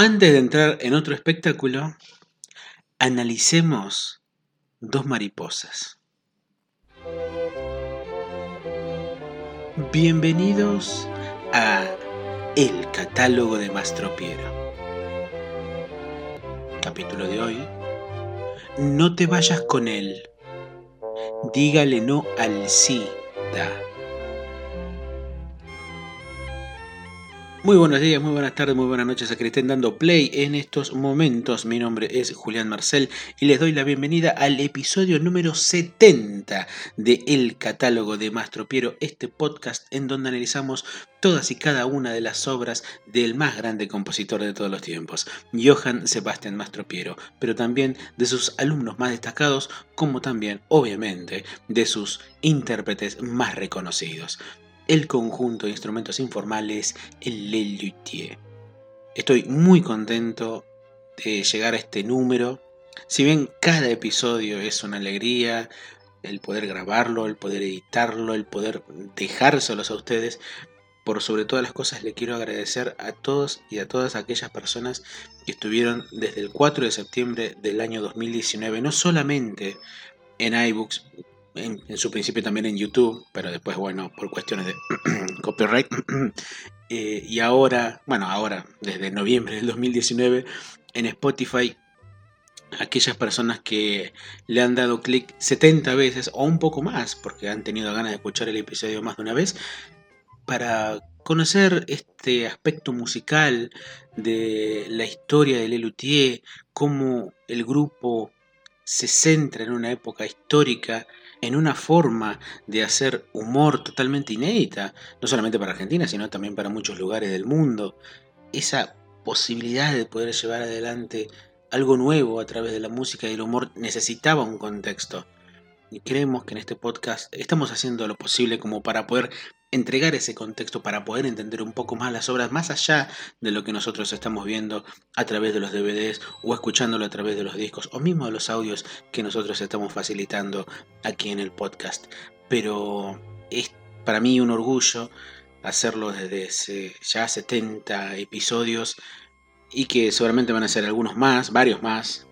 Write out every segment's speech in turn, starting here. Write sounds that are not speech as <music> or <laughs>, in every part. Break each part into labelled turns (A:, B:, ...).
A: Antes de entrar en otro espectáculo, analicemos dos mariposas. Bienvenidos a El catálogo de Mastropiero. Capítulo de hoy. No te vayas con él. Dígale no al SIDA. Muy buenos días, muy buenas tardes, muy buenas noches a que estén dando play en estos momentos. Mi nombre es Julián Marcel y les doy la bienvenida al episodio número 70 de El Catálogo de Mastropiero, este podcast en donde analizamos todas y cada una de las obras del más grande compositor de todos los tiempos, Johann Sebastian Mastropiero, pero también de sus alumnos más destacados, como también, obviamente, de sus intérpretes más reconocidos el conjunto de instrumentos informales, el Le Luthier. Estoy muy contento de llegar a este número. Si bien cada episodio es una alegría, el poder grabarlo, el poder editarlo, el poder dejárselos a ustedes, por sobre todas las cosas le quiero agradecer a todos y a todas aquellas personas que estuvieron desde el 4 de septiembre del año 2019, no solamente en iBooks, en, su principio también en YouTube, pero después, bueno, por cuestiones de <clears throat> copyright. <clears throat> Eh, y ahora, bueno, ahora, desde noviembre del 2019, en Spotify, aquellas personas que le han dado clic 70 veces o un poco más, porque han tenido ganas de escuchar el episodio más de una vez, para conocer este aspecto musical de la historia de Lelutier, cómo el grupo se centra en una época histórica en una forma de hacer humor totalmente inédita, no solamente para Argentina, sino también para muchos lugares del mundo. Esa posibilidad de poder llevar adelante algo nuevo a través de la música y el humor necesitaba un contexto. Y creemos que en este podcast estamos haciendo lo posible como para poder entregar ese contexto para poder entender un poco más las obras, más allá de lo que nosotros estamos viendo a través de los DVDs o escuchándolo a través de los discos o mismo de los audios que nosotros estamos facilitando aquí en el podcast. Pero es para mí un orgullo hacerlo desde ya 70 episodios y que seguramente van a ser algunos más, varios más,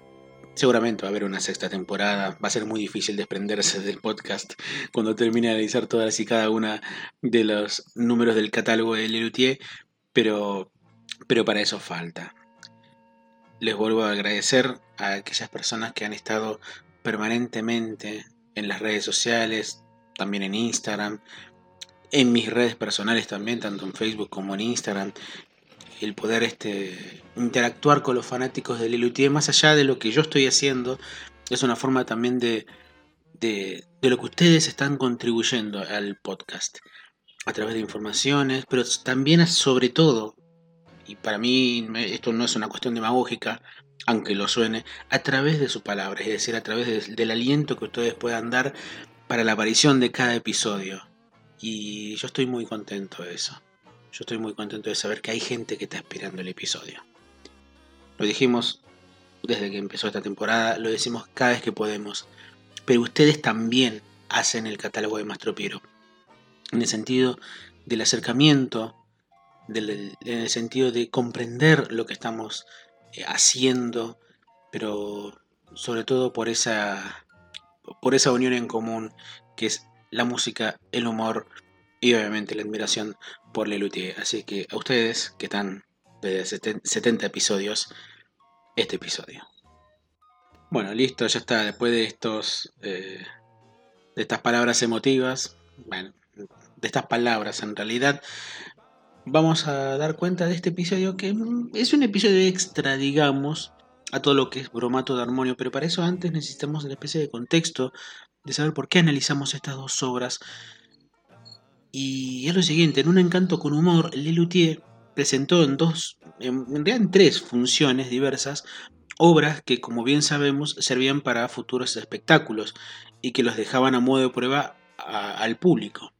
A: Seguramente va a haber una sexta temporada. Va a ser muy difícil desprenderse del podcast cuando termine de analizar todas y cada una de los números del catálogo de Lelutier, pero, pero para eso falta. Les vuelvo a agradecer a aquellas personas que han estado permanentemente en las redes sociales, también en Instagram, en mis redes personales también, tanto en Facebook como en Instagram, el poder este, interactuar con los fanáticos de Lelutier, más allá de lo que yo estoy haciendo, es una forma también de, de, lo que ustedes están contribuyendo al podcast, a través de informaciones, pero también sobre todo, y para mí esto no es una cuestión demagógica, aunque lo suene, a través de su palabra, es decir, a través del aliento que ustedes puedan dar para la aparición de cada episodio. Y yo estoy muy contento de eso. Yo estoy muy contento de saber que hay gente que está esperando el episodio. Lo dijimos desde que empezó esta temporada, lo decimos cada vez que podemos. Pero ustedes también hacen el catálogo de Mastropiero. En el sentido del acercamiento, en el sentido de comprender lo que estamos eh, haciendo, pero sobre todo por esa, por esa unión en común que es la música, el humor y obviamente la admiración por Lelutier. Así que a ustedes que están desde 70 episodios, este episodio. Bueno, listo, ya está. Después de estos. Eh, de estas palabras emotivas. Bueno, de estas palabras en realidad. Vamos a dar cuenta de este episodio que es un episodio extra, digamos, a todo lo que es bromato de armonio, pero para eso antes necesitamos una especie de contexto de saber por qué analizamos estas dos obras y es lo siguiente, en un encanto con humor, Lelutier presentó en dos, en en tres funciones diversas, obras que como bien sabemos servían para futuros espectáculos y que los dejaban a modo de prueba al público.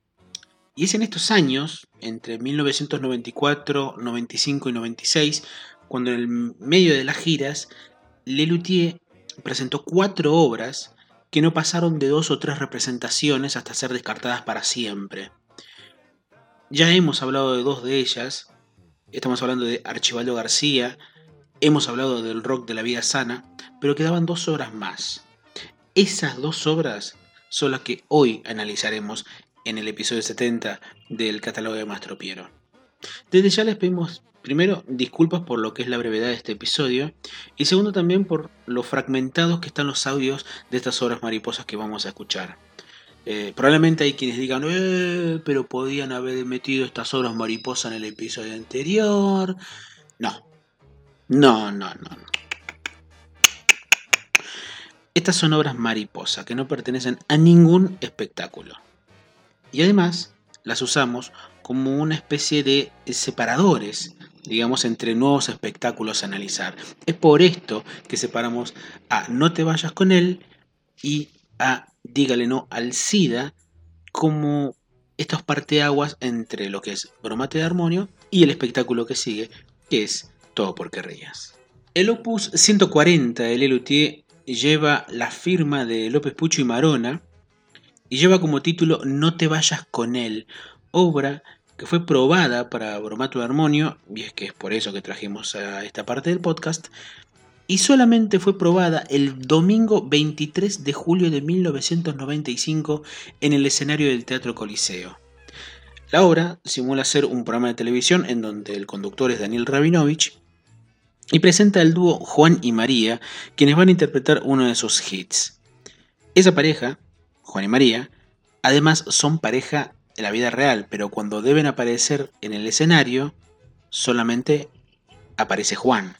A: Y es en estos años, entre 1994, 95 y 96, cuando en el medio de las giras, Lelutier presentó cuatro obras que no pasaron de dos o tres representaciones hasta ser descartadas para siempre. Ya hemos hablado de dos de ellas. Estamos hablando de Archibaldo García hemos hablado del rock de la vida sana, pero quedaban dos obras más. Esas dos obras son las que hoy analizaremos en el episodio 70 del catálogo de Mastro Piero. Desde ya les pedimos primero disculpas por lo que es la brevedad de este episodio y segundo también por lo fragmentados que están los audios de estas obras mariposas que vamos a escuchar. Eh, probablemente hay quienes digan, eh, pero podían haber metido estas obras mariposas en el episodio anterior. No, no, no, no. Estas son obras mariposas que no pertenecen a ningún espectáculo. Y además las usamos como una especie de separadores, digamos, entre nuevos espectáculos a analizar. Es por esto que separamos a No te vayas con él y a Dígale no al SIDA como estos parteaguas entre lo que es Bromate de Armonio y el espectáculo que sigue, que es Todo porque reías. El opus 140 de Lelutier lleva la firma de López Pucho y Marona y lleva como título No te vayas con él, obra que fue probada para bromato de armonio, y es que es por eso que trajimos a esta parte del podcast, y solamente fue probada el domingo 23 de julio de 1995 en el escenario del Teatro Coliseo. La obra simula ser un programa de televisión en donde el conductor es Daniel Rabinovich y presenta el dúo Juan y María, quienes van a interpretar uno de sus hits. Esa pareja, Juan y María, además son pareja en la vida real, pero cuando deben aparecer en el escenario, solamente aparece Juan.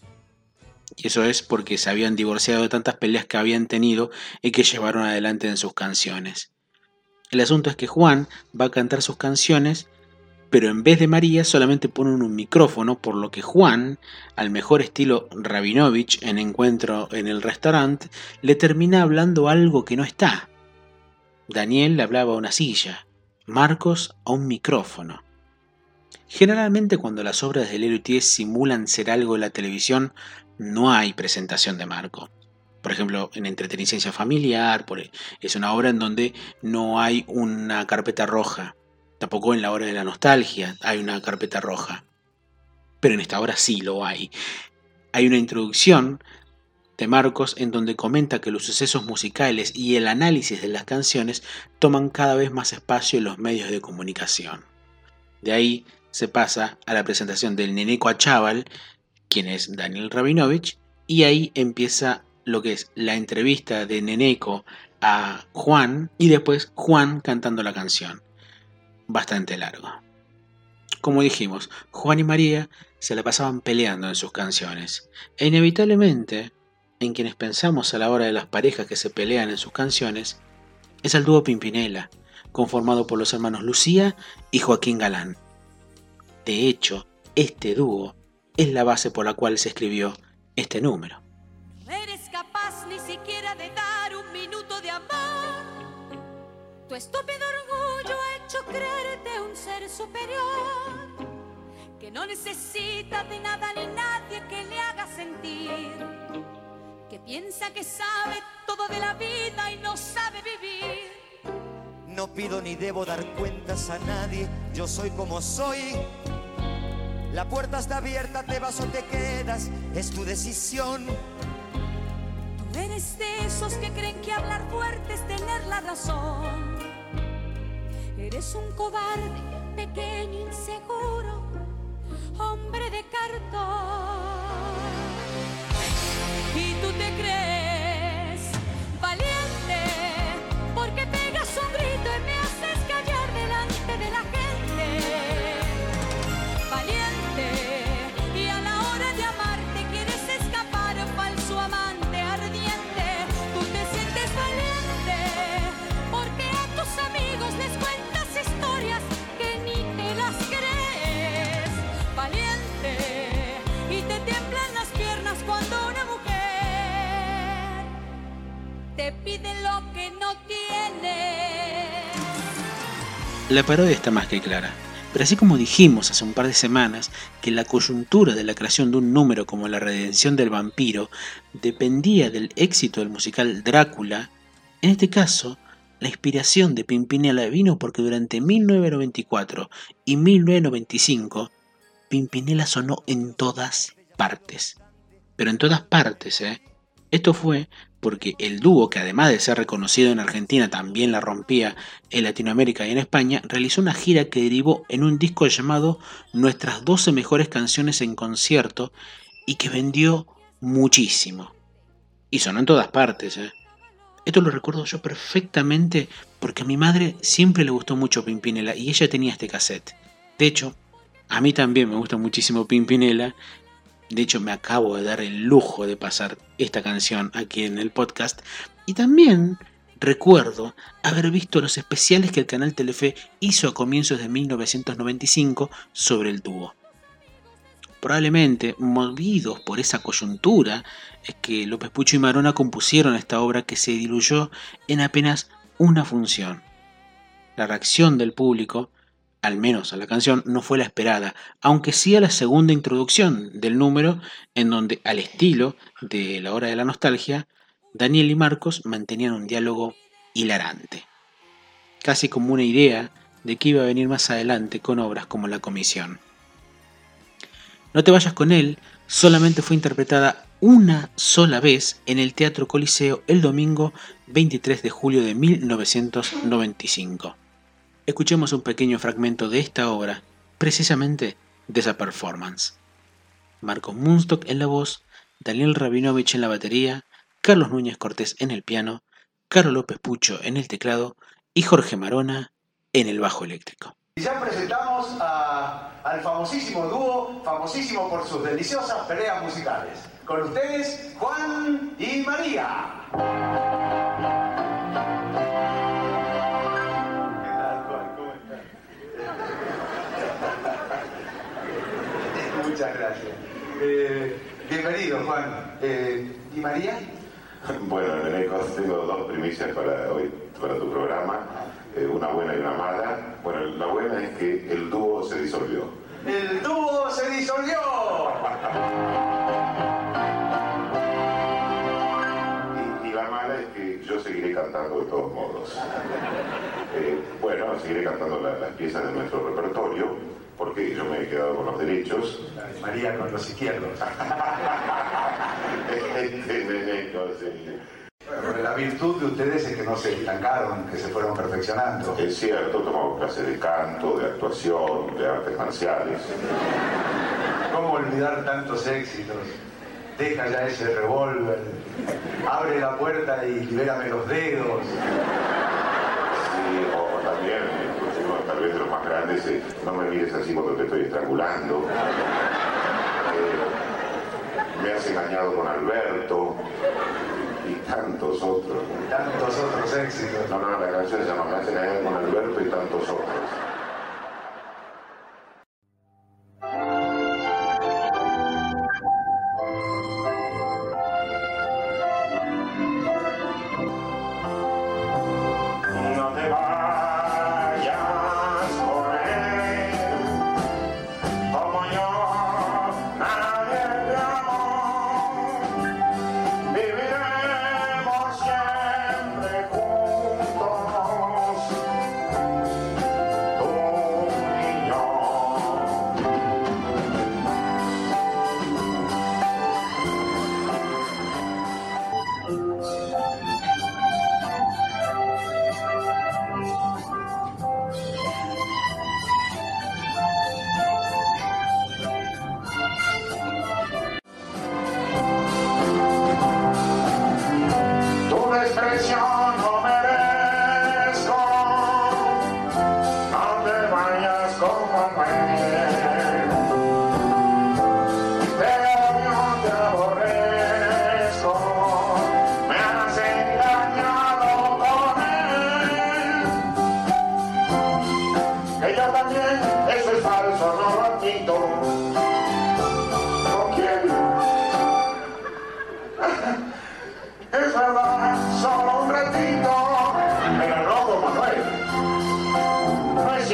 A: Y eso es porque se habían divorciado de tantas peleas que habían tenido y que llevaron adelante en sus canciones. El asunto es que Juan va a cantar sus canciones, pero en vez de María solamente ponen un micrófono, por lo que Juan, al mejor estilo Rabinovich en encuentro en el restaurante, le termina hablando algo que no está. Daniel le hablaba a una silla, Marcos a un micrófono. Generalmente cuando las obras de Lelutier simulan ser algo en la televisión, no hay presentación de Marco. Por ejemplo, en Entretenicencia Familiar, es una obra en donde no hay una carpeta roja. Tampoco en la hora de la nostalgia hay una carpeta roja. Pero en esta obra sí lo hay. Hay una introducción de Marcos en donde comenta que los sucesos musicales y el análisis de las canciones toman cada vez más espacio en los medios de comunicación. De ahí se pasa a la presentación del Neneco a Chaval, quien es Daniel Rabinovich, y ahí empieza lo que es la entrevista de Neneco a Juan y después Juan cantando la canción. Bastante largo. Como dijimos, Juan y María se la pasaban peleando en sus canciones. E inevitablemente en quienes pensamos a la hora de las parejas que se pelean en sus canciones es el dúo Pimpinela, conformado por los hermanos Lucía y Joaquín Galán. De hecho, este dúo es la base por la cual se escribió este número.
B: No eres capaz ni siquiera de dar un minuto de amor. Tu estúpido orgullo ha hecho creerte un ser superior, que no necesita de nada ni nadie que le haga sentir que piensa que sabe todo de la vida y no sabe vivir.
C: No pido ni debo dar cuentas a nadie, yo soy como soy. La puerta está abierta, te vas o te quedas, es tu decisión.
B: Tú eres de esos que creen que hablar fuerte es tener la razón. Eres un cobarde, pequeño, te pide lo que no tiene.
A: La parodia está más que clara. Pero así como dijimos hace un par de semanas que la coyuntura de la creación de un número como La redención del vampiro dependía del éxito del musical Drácula, en este caso, la inspiración de Pimpinela vino porque durante 1994 y 1995 Pimpinela sonó en todas partes. pero en todas partes. ¿eh? Esto fue porque el dúo, que además de ser reconocido en Argentina, también la rompía en Latinoamérica y en España, realizó una gira que derivó en un disco llamado Nuestras 12 mejores canciones en concierto y que vendió muchísimo. Y sonó en todas partes. ¿eh? Esto lo recuerdo yo perfectamente porque a mi madre siempre le gustó mucho Pimpinela y ella tenía este cassette. De hecho, a mí también me gusta muchísimo Pimpinela. De hecho, me acabo de dar el lujo de pasar esta canción aquí en el podcast. Y también recuerdo haber visto los especiales que el canal Telefe hizo a comienzos de 1995 sobre el dúo probablemente movidos por esa coyuntura, es que López Pucho y Marona compusieron esta obra que se diluyó en apenas una función. La reacción del público, al menos a la canción, no fue la esperada, aunque sí a la segunda introducción del número, en donde, al estilo de La Hora de la Nostalgia, Daniel y Marcos mantenían un diálogo hilarante, casi como una idea de que iba a venir más adelante con obras como La Comisión. No te vayas con él solamente fue interpretada una sola vez en el Teatro Coliseo el domingo 23 de julio de 1995. Escuchemos un pequeño fragmento de esta obra, precisamente de esa performance. Marco Munstock en la voz, Daniel Rabinovich en la batería, Carlos Núñez Cortés en el piano, Carlos López Pucho en el teclado y Jorge Marona en el bajo eléctrico.
D: Ya presentamos al famosísimo dúo, famosísimo por sus deliciosas peleas musicales. Con ustedes, Juan y María. Eh, bienvenido, Juan. Eh, ¿Y María? <laughs>
E: Bueno, Neneco, tengo dos primicias para hoy, para tu programa. Eh, una buena y una mala. Bueno, la buena es que el dúo se disolvió.
D: ¡El dúo se disolvió! <laughs>
E: y, la mala es que yo seguiré cantando de todos modos. Bueno, seguiré cantando las piezas de nuestro repertorio, porque yo me he quedado con los derechos.
D: María con los izquierdos. <laughs>
E: este,
D: la virtud de ustedes es que no se estancaron, que se fueron perfeccionando.
E: Es cierto, tomamos clases de canto, de actuación, de artes marciales.
D: ¿Cómo olvidar tantos éxitos? Deja ya ese revólver, abre la puerta y libérame los dedos.
E: Sí, o, también, uno tal eh, no me mires así cuando te estoy estrangulando. Eh, me has engañado con Alberto y tantos otros.
D: Tantos otros éxitos.
E: No, no, la canción se llama Me hacen con Alberto y tantos otros.
A: Bye.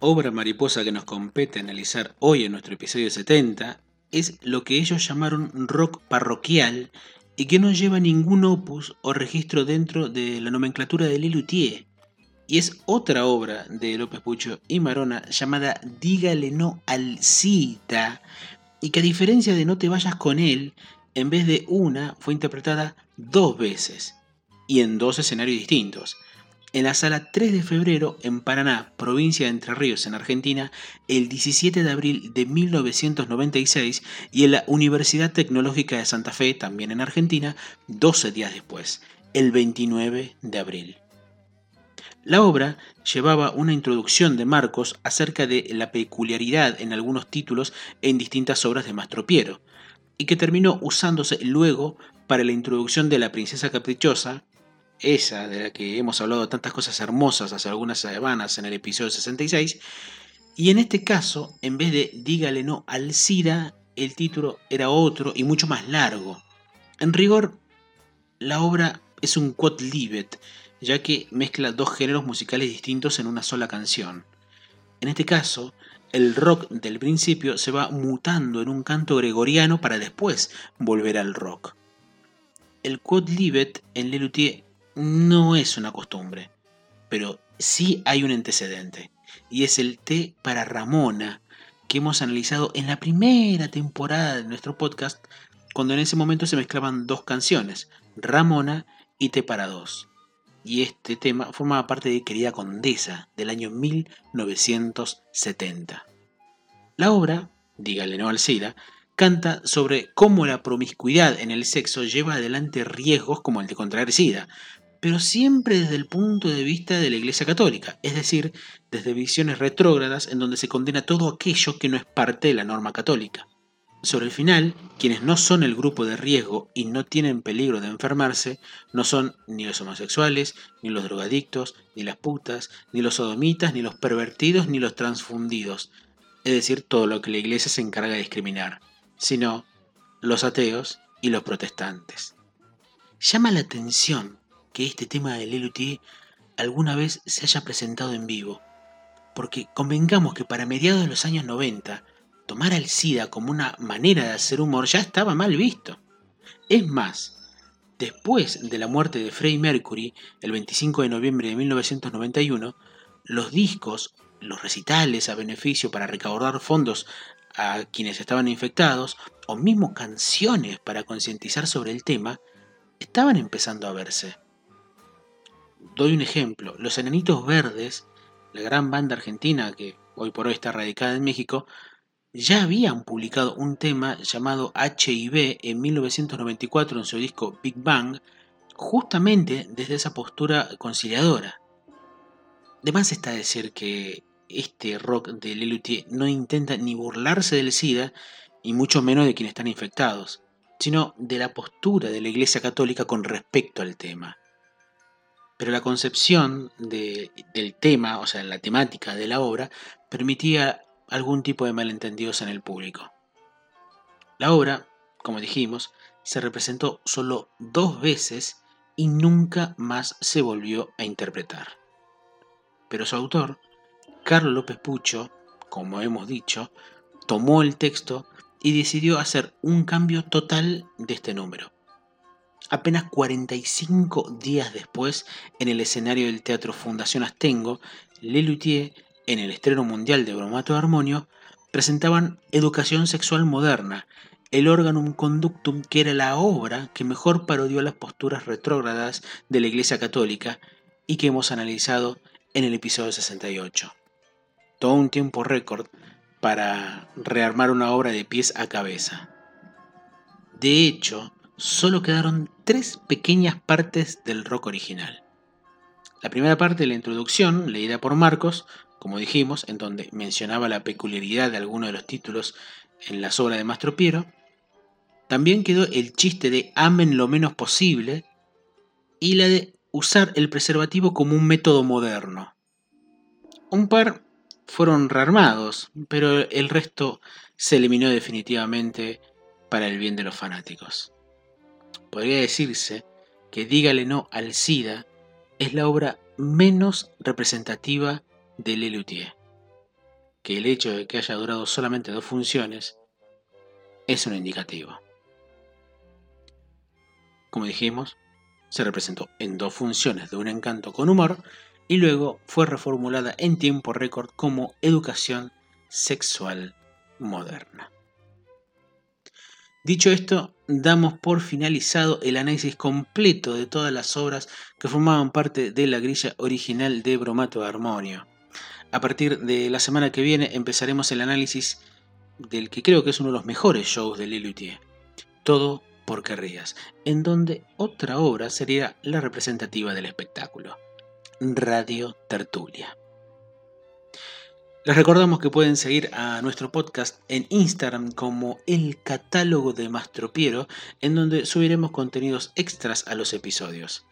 A: obra mariposa que nos compete analizar hoy en nuestro episodio 70 es lo que ellos llamaron rock parroquial y que no lleva ningún opus o registro dentro de la nomenclatura de Lelutier. Y es otra obra de López Pucho y Marona llamada Dígale no al cita y que a diferencia de No te vayas con él, en vez de una fue interpretada dos veces y en dos escenarios distintos en la sala 3 de febrero en Paraná, provincia de Entre Ríos, en Argentina, el 17 de abril de 1996 y en la Universidad Tecnológica de Santa Fe, también en Argentina, 12 días después, el 29 de abril. La obra llevaba una introducción de Marcos acerca de la peculiaridad en algunos títulos en distintas obras de Mastro Piero, y que terminó usándose luego para la introducción de La Princesa Caprichosa, esa de la que hemos hablado tantas cosas hermosas hace algunas semanas en el episodio 66, y en este caso, en vez de Dígale no al SIDA, el título era otro y mucho más largo. En rigor, la obra es un quod libet, ya que mezcla dos géneros musicales distintos en una sola canción. En este caso, el rock del principio se va mutando en un canto gregoriano para después volver al rock. El quod libet en Lelutier no es una costumbre, pero sí hay un antecedente, y es el té para Ramona, que hemos analizado en la primera temporada de nuestro podcast, cuando en ese momento se mezclaban dos canciones, Ramona y Té para dos. Y este tema formaba parte de Querida Condesa del año 1970. La obra, dígale no al SIDA, canta sobre cómo la promiscuidad en el sexo lleva adelante riesgos como el de contraer SIDA, pero siempre desde el punto de vista de la Iglesia Católica, es decir, desde visiones retrógradas en donde se condena todo aquello que no es parte de la norma católica. Sobre el final, quienes no son el grupo de riesgo y no tienen peligro de enfermarse, no son ni los homosexuales, ni los drogadictos, ni las putas, ni los sodomitas, ni los pervertidos, ni los transfundidos, es decir, todo lo que la Iglesia se encarga de discriminar, sino los ateos y los protestantes. Llama la atención que este tema del Lelutier alguna vez se haya presentado en vivo, porque convengamos que para mediados de los años 90, tomar al SIDA como una manera de hacer humor ya estaba mal visto. Es más, después de la muerte de Freddie Mercury, el 25 de noviembre de 1991, los discos, los recitales a beneficio para recaudar fondos a quienes estaban infectados, o mismo canciones para concientizar sobre el tema, estaban empezando a verse. Doy un ejemplo, los Enanitos Verdes, la gran banda argentina que hoy por hoy está radicada en México, ya habían publicado un tema llamado HIV en 1994 en su disco Big Bang, justamente desde esa postura conciliadora. De más está decir que este rock de Lelutier no intenta ni burlarse del SIDA, y mucho menos de quienes están infectados, sino de la postura de la Iglesia Católica con respecto al tema pero la concepción del tema, o sea, la temática de la obra, permitía algún tipo de malentendidos en el público. La obra, como dijimos, se representó solo dos veces y nunca más se volvió a interpretar. Pero su autor, Carlos López Pucho, como hemos dicho, tomó el texto y decidió hacer un cambio total de este número. Apenas 45 días después, en el escenario del Teatro Fundación Astengo, Lelutier, en el estreno mundial de Bromato Armonio, presentaban Educación Sexual Moderna, el Organum Conductum, que era la obra que mejor parodió las posturas retrógradas de la Iglesia Católica y que hemos analizado en el episodio 68. Todo un tiempo récord para rearmar una obra de pies a cabeza. De hecho, solo quedaron tres pequeñas partes del rock original. La primera parte la introducción, leída por Marcos, como dijimos, en donde mencionaba la peculiaridad de algunos de los títulos en las obras de Mastro Piero. También quedó el chiste de amen lo menos posible y la de usar el preservativo como un método moderno. Un par fueron rearmados, pero el resto se eliminó definitivamente para el bien de los fanáticos podría decirse que Dígale no al SIDA es la obra menos representativa de Lelutier, que el hecho de que haya durado solamente dos funciones es un indicativo. Como dijimos, se representó en dos funciones de un encanto con humor y luego fue reformulada en tiempo récord como educación sexual moderna. Dicho esto, damos por finalizado el análisis completo de todas las obras que formaban parte de la grilla original de Bromato Armonio. A partir de la semana que viene empezaremos el análisis del que creo que es uno de los mejores shows de Lelutier, Todo por Querrías, en donde otra obra sería la representativa del espectáculo, Radio Tertulia. Les recordamos que pueden seguir a nuestro podcast en Instagram como el catálogo de Mastropiero, en donde subiremos contenidos extras a los episodios.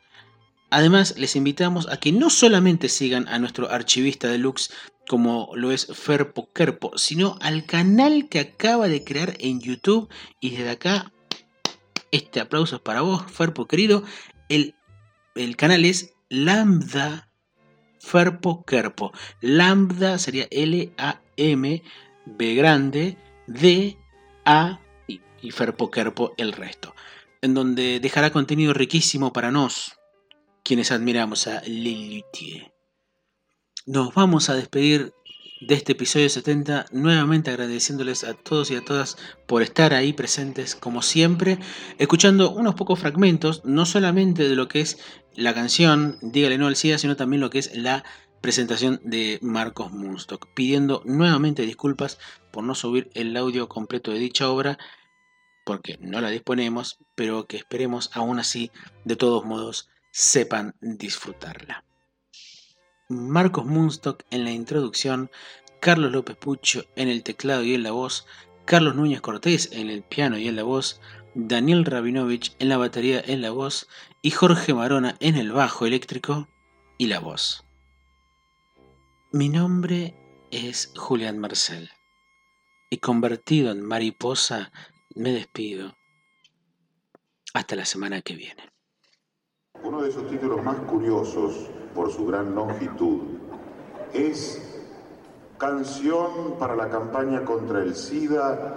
A: Además, les invitamos a que no solamente sigan a nuestro archivista deluxe como lo es Ferpo Kerpo, sino al canal que acaba de crear en YouTube y desde acá este aplauso es para vos, Ferpo querido. El, el canal es Lambda Ferpo Kerpo. Lambda sería L-A-M, B grande, D, A y, y Ferpo Kerpo el resto. En donde dejará contenido riquísimo para nos, quienes admiramos a Lilithie. Nos vamos a despedir de este episodio 70, nuevamente agradeciéndoles a todos y a todas por estar ahí presentes como siempre, escuchando unos pocos fragmentos, no solamente de lo que es la canción Dígale no al SIDA, sino también lo que es la presentación de Marcos Munstock, pidiendo nuevamente disculpas por no subir el audio completo de dicha obra, porque no la disponemos, pero que esperemos aún así, de todos modos, sepan disfrutarla. Marcos Munstock en la introducción, Carlos López Pucho en el teclado y en la voz, Carlos Núñez Cortés en el piano y en la voz, Daniel Rabinovich en la batería en la voz y Jorge Marona en el bajo eléctrico y la voz. Mi nombre es Julián Marcel y convertido en mariposa me despido. Hasta la semana que viene.
E: Uno de sus títulos más curiosos por su gran longitud es Canción para la campaña contra el SIDA,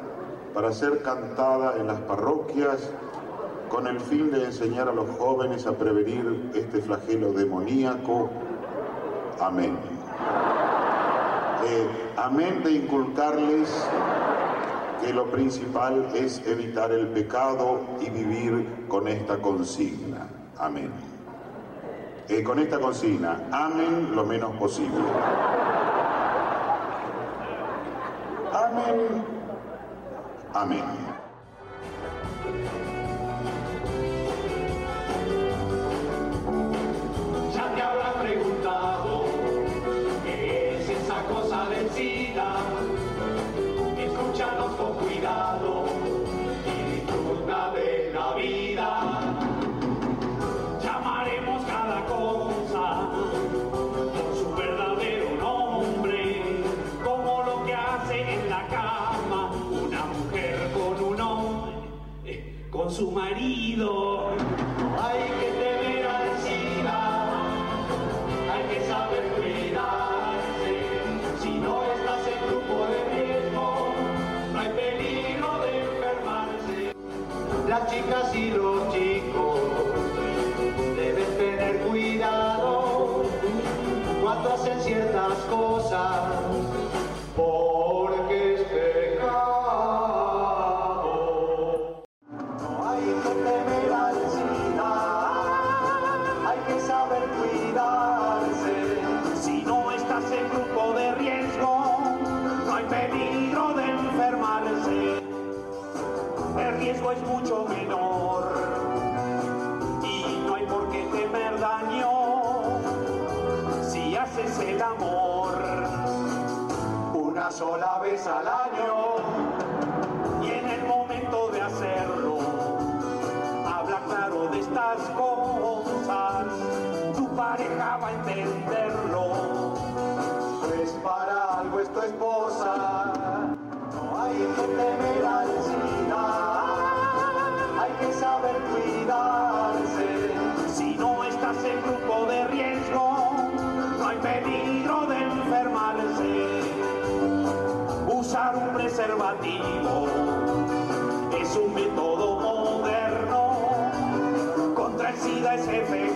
E: para ser cantada en las parroquias con el fin de enseñar a los jóvenes a prevenir este flagelo demoníaco. Amén. Eh, amén de inculcarles que lo principal es evitar el pecado y vivir con esta consigna. Amén. Con esta consigna, amen lo menos posible. Amén. Amén.
F: Su marido. Riesgo es mucho menor. Y no hay por qué temer daño si haces el amor una sola vez al año un preservativo. Es un método moderno. Contra el SIDA es jefe.